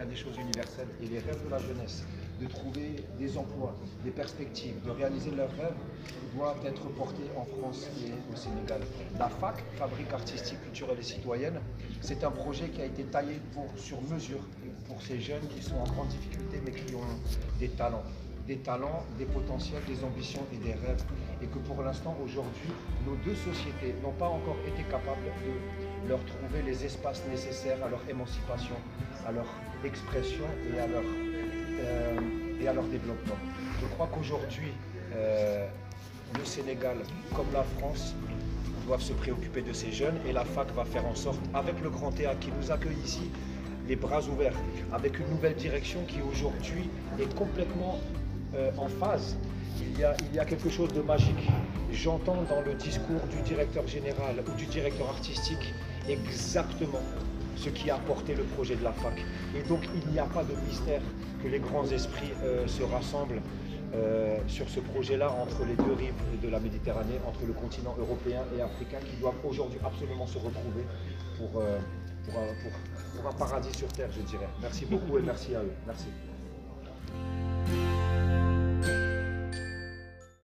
à des choses universelles. Et les rêves de la jeunesse, de trouver des emplois, des perspectives, de réaliser leurs rêves, doivent être portés en France et au Sénégal. La FAC, Fabrique artistique, culturelle et citoyenne, c'est un projet qui a été taillé sur mesure pour ces jeunes qui sont en grande difficulté mais qui ont des talents des talents, des potentiels, des ambitions et des rêves. Et que pour l'instant, aujourd'hui, nos deux sociétés n'ont pas encore été capables de leur trouver les espaces nécessaires à leur émancipation, à leur expression et à leur, euh, développement. Je crois qu'aujourd'hui, euh, le Sénégal, comme la France, doivent se préoccuper de ces jeunes et la fac va faire en sorte, avec le Grand Théâtre qui nous accueille ici, les bras ouverts, avec une nouvelle direction qui aujourd'hui est complètement euh, en phase, il y, a, quelque chose de magique. J'entends dans le discours du directeur général ou du directeur artistique exactement ce qui a porté le projet de la fac. Et donc il n'y a pas de mystère que les grands esprits euh, se rassemblent euh, sur ce projet-là entre les deux rives de la Méditerranée, entre le continent européen et africain, qui doivent aujourd'hui absolument se retrouver pour, pour, pour un paradis sur Terre, je dirais. Merci beaucoup et merci à eux. Merci.